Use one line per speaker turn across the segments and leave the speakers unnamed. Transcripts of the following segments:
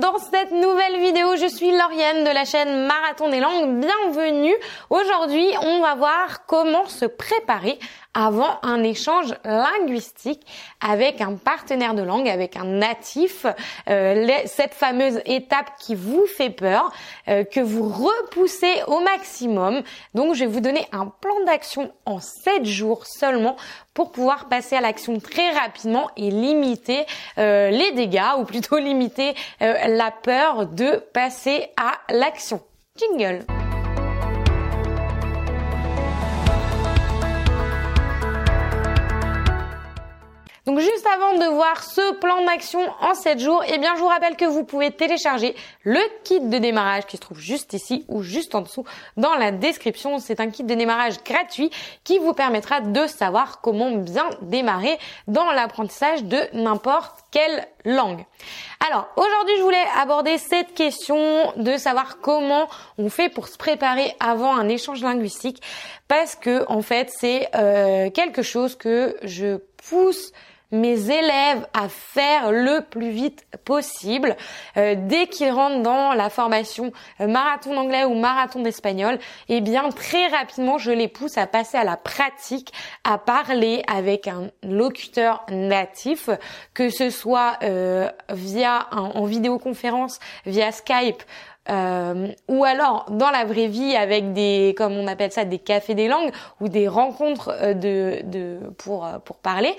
dans cette nouvelle vidéo. Je suis Lauriane de la chaîne Marathon des langues. Bienvenue. Aujourd'hui, on va voir comment se préparer avant un échange linguistique avec un partenaire de langue, avec un natif, euh, cette fameuse étape qui vous fait peur, euh, que vous repoussez au maximum. Donc je vais vous donner un plan d'action en 7 jours seulement pour pouvoir passer à l'action très rapidement et limiter euh, les dégâts ou plutôt limiter la peur de passer à l'action. Jingle Donc juste avant de voir ce plan d'action en 7 jours, eh bien je vous rappelle que vous pouvez télécharger le kit de démarrage qui se trouve juste ici ou juste en dessous dans la description. C'est un kit de démarrage gratuit qui vous permettra de savoir comment bien démarrer dans l'apprentissage de n'importe quelle langue. Alors aujourd'hui je voulais aborder cette question de savoir comment on fait pour se préparer avant un échange linguistique parce que en fait c'est euh, quelque chose que je pousse mes élèves à faire le plus vite possible. Euh, dès qu'ils rentrent dans la formation euh, marathon d'anglais ou marathon d'espagnol, eh bien très rapidement je les pousse à passer à la pratique, à parler avec un locuteur natif, que ce soit euh, via en vidéoconférence, via Skype euh, ou alors dans la vraie vie avec des, comme on appelle ça, des cafés des langues ou des rencontres euh, de, de pour euh, pour parler,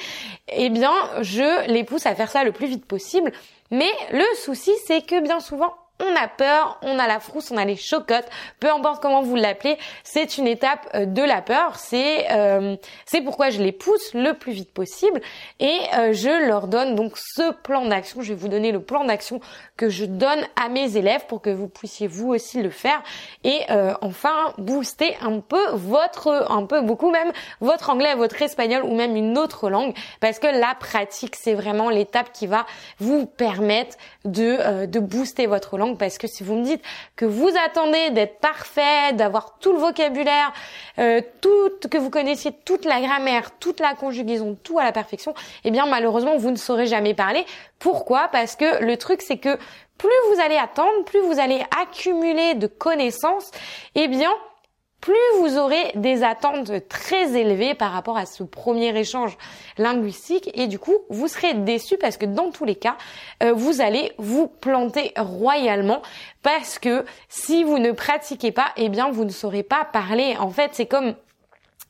eh bien je les pousse à faire ça le plus vite possible. Mais le souci c'est que bien souvent on a peur, on a la frousse, on a les chocottes, peu importe comment vous l'appelez, c'est une étape euh, de la peur. C'est euh, c'est pourquoi je les pousse le plus vite possible et euh, je leur donne donc ce plan d'action. Je vais vous donner le plan d'action que je donne à mes élèves pour que vous puissiez vous aussi le faire et enfin booster un peu votre, un peu beaucoup même votre anglais, votre espagnol ou même une autre langue parce que la pratique c'est vraiment l'étape qui va vous permettre de de booster votre langue parce que si vous me dites que vous attendez d'être parfait, d'avoir tout le vocabulaire, euh, tout, que vous connaissiez toute la grammaire, toute la conjugaison, tout à la perfection, eh bien malheureusement vous ne saurez jamais parler. Pourquoi? Parce que le truc c'est que plus vous allez attendre, plus vous allez accumuler de connaissances, eh bien plus vous aurez des attentes très élevées par rapport à ce premier échange linguistique et du coup vous serez déçu parce que dans tous les cas euh, vous allez vous planter royalement parce que si vous ne pratiquez pas eh bien vous ne saurez pas parler en fait c'est comme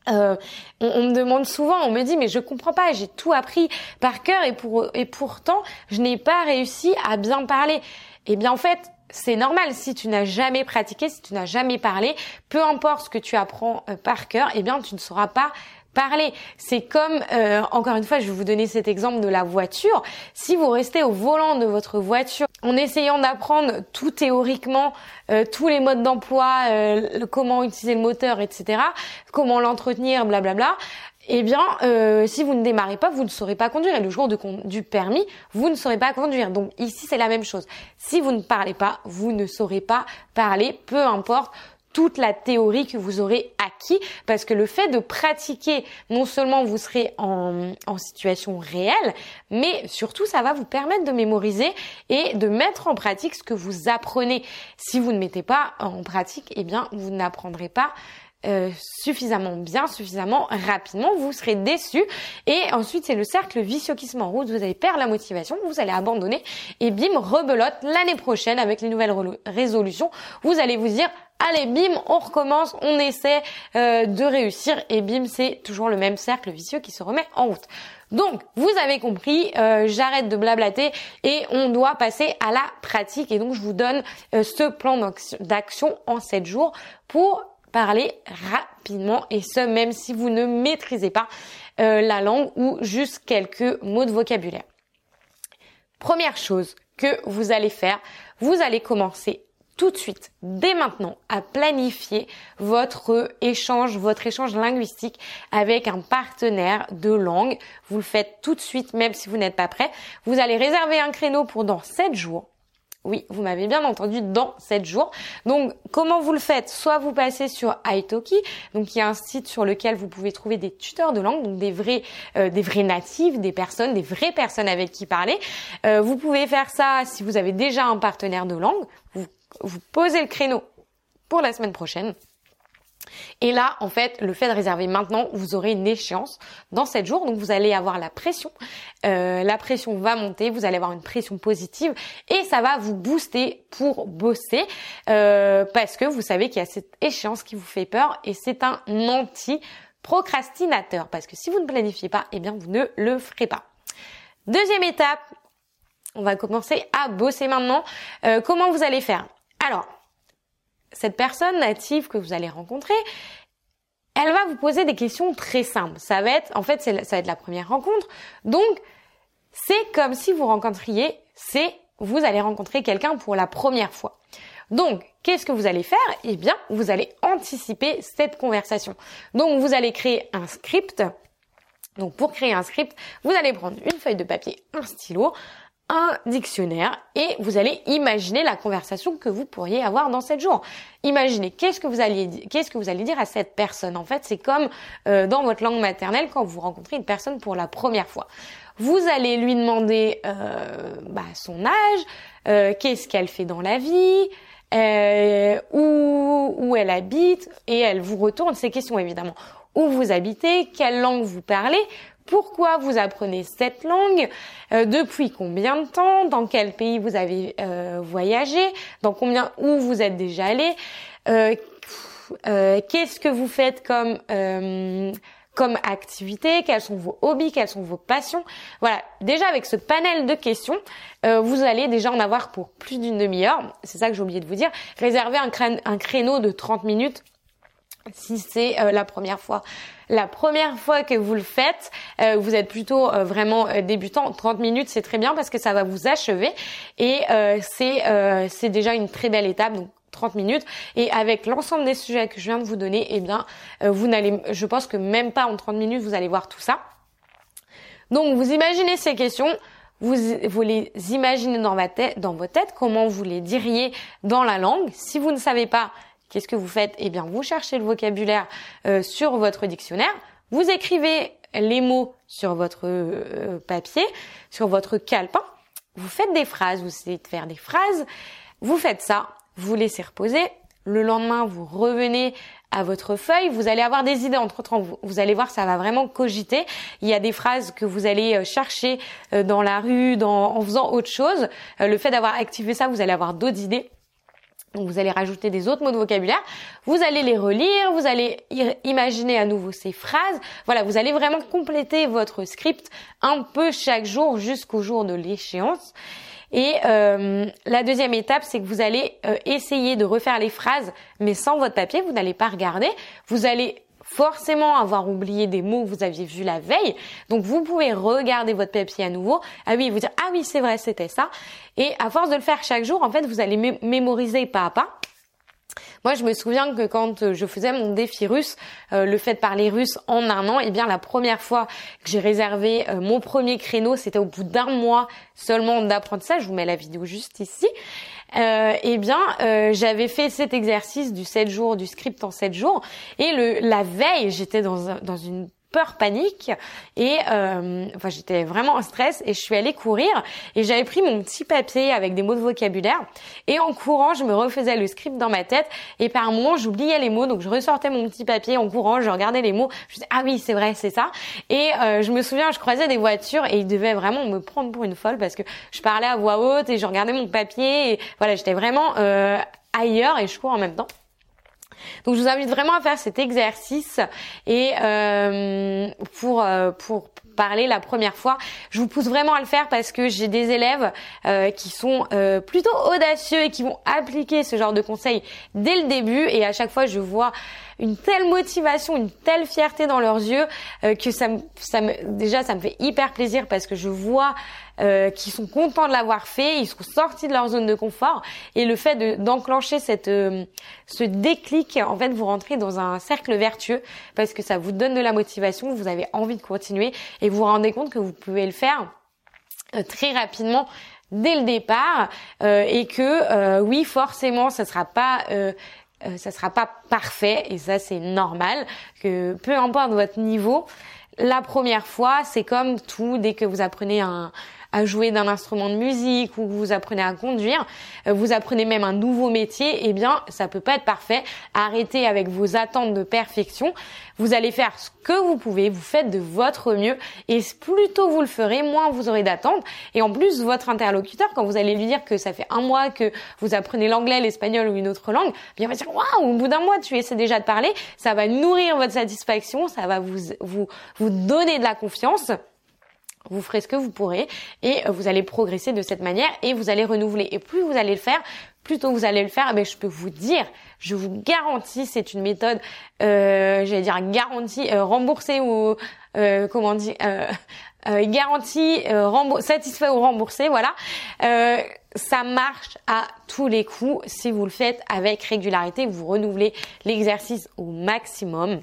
euh, on, me demande souvent, on me dit mais je comprends pas, j'ai tout appris par cœur et pour et pourtant je n'ai pas réussi à bien parler. Eh bien en fait, c'est normal si tu n'as jamais pratiqué, si tu n'as jamais parlé, peu importe ce que tu apprends euh, par cœur, eh bien tu ne sauras pas parler. C'est comme, euh, encore une fois, je vais vous donner cet exemple de la voiture. Si vous restez au volant de votre voiture en essayant d'apprendre tout théoriquement, euh, tous les modes d'emploi, comment utiliser le moteur, etc., comment l'entretenir, blablabla, eh bien, euh, si vous ne démarrez pas, vous ne saurez pas conduire. Et le jour du permis, vous ne saurez pas conduire. Donc ici, c'est la même chose. Si vous ne parlez pas, vous ne saurez pas parler, peu importe toute la théorie que vous aurez acquis parce que le fait de pratiquer, non seulement vous serez en, en, situation réelle, mais surtout ça va vous permettre de mémoriser et de mettre en pratique ce que vous apprenez. Si vous ne mettez pas en pratique, eh bien vous n'apprendrez pas euh, suffisamment bien, suffisamment rapidement, vous serez déçu. Et ensuite, c'est le cercle vicieux qui se met en route. Vous allez perdre la motivation, vous allez abandonner et bim, rebelote l'année prochaine avec les nouvelles résolutions. Vous allez vous dire allez bim, on recommence, on essaie euh, de réussir et bim, c'est toujours le même cercle vicieux qui se remet en route. Donc, vous avez compris, euh, j'arrête de blablater et on doit passer à la pratique. Et donc, je vous donne ce plan d'action en 7 jours pour parler rapidement et ce même si vous ne maîtrisez pas euh, la langue ou juste quelques mots de vocabulaire. Première chose que vous allez faire, vous allez commencer tout de suite, dès maintenant, à planifier votre échange, votre échange linguistique avec un partenaire de langue. Vous le faites tout de suite, même si vous n'êtes pas prêt. Vous allez réserver un créneau pour dans 7 jours Oui, vous m'avez bien entendu, dans 7 jours. Donc, comment vous le faites? Soit vous passez sur Italki, donc il y a un site sur lequel vous pouvez trouver des tuteurs de langue, donc des vrais, euh, natifs, des personnes, des vraies personnes avec qui parler. Euh, vous pouvez faire ça si vous avez déjà un partenaire de langue. Vous posez le créneau pour la semaine prochaine. Et là, en fait, le fait de réserver maintenant, vous aurez une échéance dans 7 jours, donc vous allez avoir la pression. Euh, la pression va monter, vous allez avoir une pression positive et ça va vous booster pour bosser euh, parce que vous savez qu'il y a cette échéance qui vous fait peur et c'est un anti-procrastinateur parce que si vous ne planifiez pas, eh bien vous ne le ferez pas. Deuxième étape, on va commencer à bosser maintenant. Euh, comment vous allez faire? Alors, cette personne native que vous allez rencontrer, elle va vous poser des questions très simples. Ça va être, en fait, ça va être la première rencontre. Donc, c'est comme si vous rencontriez, c'est, vous allez rencontrer quelqu'un pour la première fois. Donc, qu'est-ce que vous allez faire? Eh bien, vous allez anticiper cette conversation. Donc, vous allez créer un script. Donc, pour créer un script, vous allez prendre une feuille de papier, un stylo, un dictionnaire et vous allez imaginer la conversation que vous pourriez avoir dans 7 jours. Imaginez qu'est-ce que vous allez qu'est-ce que vous allez dire à cette personne? En fait, c'est comme euh, dans votre langue maternelle quand vous rencontrez une personne pour la première fois. Vous allez lui demander euh, bah, son âge, euh, qu'est-ce qu'elle fait dans la vie, où, où elle habite et elle vous retourne ces questions évidemment. Où vous habitez, quelle langue vous parlez pourquoi vous apprenez cette langue, euh, depuis combien de temps, dans quel pays vous avez euh, voyagé, dans combien où vous êtes déjà allé, euh, qu'est-ce que vous faites comme comme activité, quels sont vos hobbies, quelles sont vos passions. Voilà, déjà avec ce panel de questions, vous allez déjà en avoir pour plus d'une demi-heure. C'est ça que j'ai oublié de vous dire. Réservez un, un créneau de 30 minutes si c'est la première fois la première fois que vous le faites, euh, vous êtes plutôt euh, vraiment euh, débutant. 30 minutes, c'est très bien parce que ça va vous achever et c'est c'est déjà une très belle étape. Donc 30 minutes et avec l'ensemble des sujets que je viens de vous donner, eh bien, vous n'allez, je pense que même pas en 30 minutes, vous allez voir tout ça. Donc, vous imaginez ces questions, vous, vous les imaginez dans, votre tête, dans votre tête, comment vous les diriez dans la langue. Si vous ne savez pas, Qu'est-ce que vous faites? Eh bien, vous cherchez le vocabulaire euh, sur votre dictionnaire, vous écrivez les mots sur votre euh, papier, sur votre calepin, vous faites des phrases, vous essayez de faire des phrases, vous faites ça, vous laissez reposer, le lendemain, vous revenez à votre feuille, vous allez avoir des idées entre temps. Vous, allez voir, ça va vraiment cogiter. Il y a des phrases que vous allez euh, chercher dans la rue, en faisant autre chose. Le fait d'avoir activé ça, vous allez avoir d'autres idées. Donc vous allez rajouter des autres mots de vocabulaire, vous allez les relire, vous allez imaginer à nouveau ces phrases. Voilà, vous allez vraiment compléter votre script un peu chaque jour jusqu'au jour de l'échéance. Et euh, la deuxième étape, c'est que vous allez euh, essayer de refaire les phrases, mais sans votre papier, vous n'allez pas regarder. Vous allez forcément avoir oublié des mots que vous aviez vus la veille. Donc vous pouvez regarder votre papier à nouveau. Ah oui, vous dire ah oui c'est vrai c'était ça. Et à force de le faire chaque jour, en fait vous allez mémoriser pas à pas. Moi, je me souviens que quand je faisais mon défi russe, euh, le fait de parler russe en un an, eh bien, la première fois que j'ai réservé euh, mon premier créneau, c'était au bout d'un mois seulement d'apprentissage. Je vous mets la vidéo juste ici euh, eh bien, euh, j'avais fait cet exercice du 7 jours, du script en 7 jours. Et le, la veille, j'étais dans, dans une panique. Et euh, enfin j'étais vraiment en stress et je suis allée courir. Et j'avais pris mon petit papier avec des mots de vocabulaire. Et en courant je me refaisais le script dans ma tête. Et par un moment j'oubliais les mots. Donc je ressortais mon petit papier en courant je regardais les mots. Je disais ah oui c'est vrai c'est ça. Et euh, je me souviens je croisais des voitures et ils devaient vraiment me prendre pour une folle parce que je parlais à voix haute et je regardais mon papier. Et voilà j'étais vraiment euh, ailleurs et je cours en même temps donc je vous invite vraiment à faire cet exercice et euh, pour euh, pour parler la première fois, je vous pousse vraiment à le faire parce que j'ai des élèves euh, qui sont euh, plutôt audacieux et qui vont appliquer ce genre de conseils dès le début. Et à chaque fois je vois une telle motivation, une telle fierté dans leurs yeux euh, que ça me, ça me, déjà ça me fait hyper plaisir parce que je vois euh, qu'ils sont contents de l'avoir fait, ils sont sortis de leur zone de confort. Et le fait d'enclencher cette euh, ce déclic, en fait, vous rentrez dans un cercle vertueux parce que ça vous donne de la motivation, vous avez envie de continuer et vous vous rendez compte que vous pouvez le faire très rapidement dès le départ et que oui, forcément, ça sera pas ça sera pas parfait et ça c'est normal que peu importe votre niveau, la première fois, c'est comme tout dès que vous apprenez un à jouer d'un instrument de musique ou vous apprenez à conduire, euh, vous apprenez même un nouveau métier, eh bien, ça peut pas être parfait. Arrêtez avec vos attentes de perfection. Vous allez faire ce que vous pouvez, vous faites de votre mieux et plus tôt vous le ferez, moins vous aurez d'attentes. Et en plus, votre interlocuteur, quand vous allez lui dire que ça fait un mois que vous apprenez l'anglais, l'espagnol ou une autre langue, bien il va dire waouh, au bout d'un mois, tu essaies déjà de parler, ça va nourrir votre satisfaction, ça va vous vous vous donner de la confiance vous ferez ce que vous pourrez et euh, vous allez progresser de cette manière et vous allez renouveler. Et plus vous allez le faire, plus tôt vous allez le faire, mais je peux vous dire, je vous garantis, c'est une méthode, euh, j'allais dire garantie, euh, remboursée ou euh, comment euh, euh garantie, satisfait ou remboursé, voilà. ça marche à tous les coups si vous le faites avec régularité, vous renouvelez l'exercice au maximum.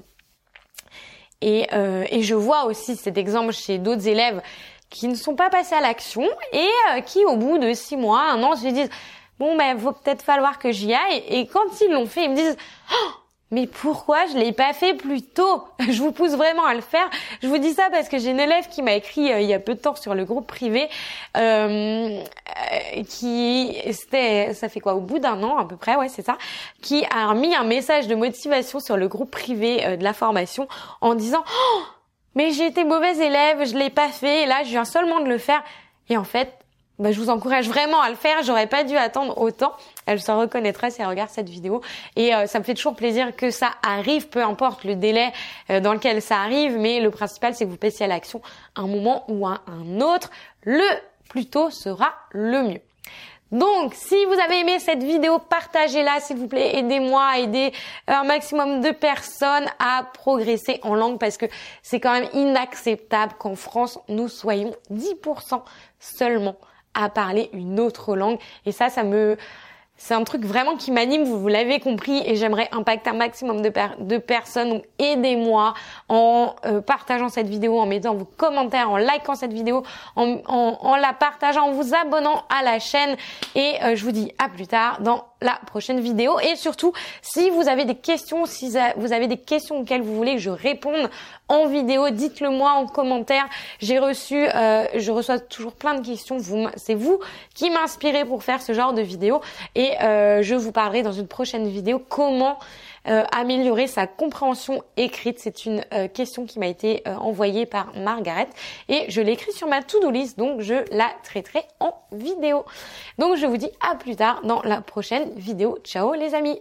Et, euh, et, je vois aussi cet exemple chez d'autres élèves qui ne sont pas passés à l'action et euh, qui, au bout de six mois, un an, se disent bon ben, faut peut-être falloir que j'y aille. Et quand ils l'ont fait, ils me disent oh, mais pourquoi je l'ai pas fait plus tôt? Je vous pousse vraiment à le faire. Je vous dis ça parce que j'ai une élève qui m'a écrit euh, il y a peu de temps sur le groupe privé, euh, qui c'était, ça fait quoi, au bout d'un an à peu près, ouais c'est ça, qui a mis un message de motivation sur le groupe privé euh, de la formation en disant oh, mais j'ai été mauvaise élève, je l'ai pas fait, et là je viens seulement de le faire. Et en fait, bah, je vous encourage vraiment à le faire. J'aurais pas dû attendre autant. Elle se reconnaîtra si elle regarde cette vidéo. Et euh, ça me fait toujours plaisir que ça arrive, peu importe le délai euh, dans lequel ça arrive. Mais le principal, c'est que vous passiez à l'action un moment ou à un autre. Le plus tôt sera le mieux. Donc, si vous avez aimé cette vidéo, partagez-la, s'il vous plaît. Aidez-moi à aider un maximum de personnes à progresser en langue parce que c'est quand même inacceptable qu'en France, nous soyons 10% seulement à parler une autre langue. Et ça, ça me, c'est un truc vraiment qui m'anime, vous, l'avez compris, et j'aimerais impacter un maximum de, de personnes. Donc aidez-moi en euh, partageant cette vidéo, en mettant vos commentaires, en likant cette vidéo, en, en, la partageant, en vous abonnant à la chaîne. Et euh, je vous dis à plus tard dans la prochaine vidéo. Et surtout, si vous avez des questions, si vous avez des questions auxquelles vous voulez que je réponde en vidéo, dites-le moi en commentaire. J'ai reçu, euh, je reçois toujours plein de questions. C'est vous qui m'inspirez pour faire ce genre de vidéo. Et euh, je vous parlerai dans une prochaine vidéo comment euh, améliorer sa compréhension écrite. C'est une question qui m'a été envoyée par Margaret et je l'écris sur ma to-do list, donc je la traiterai en vidéo. Donc je vous dis à plus tard dans la prochaine vidéo. Ciao les amis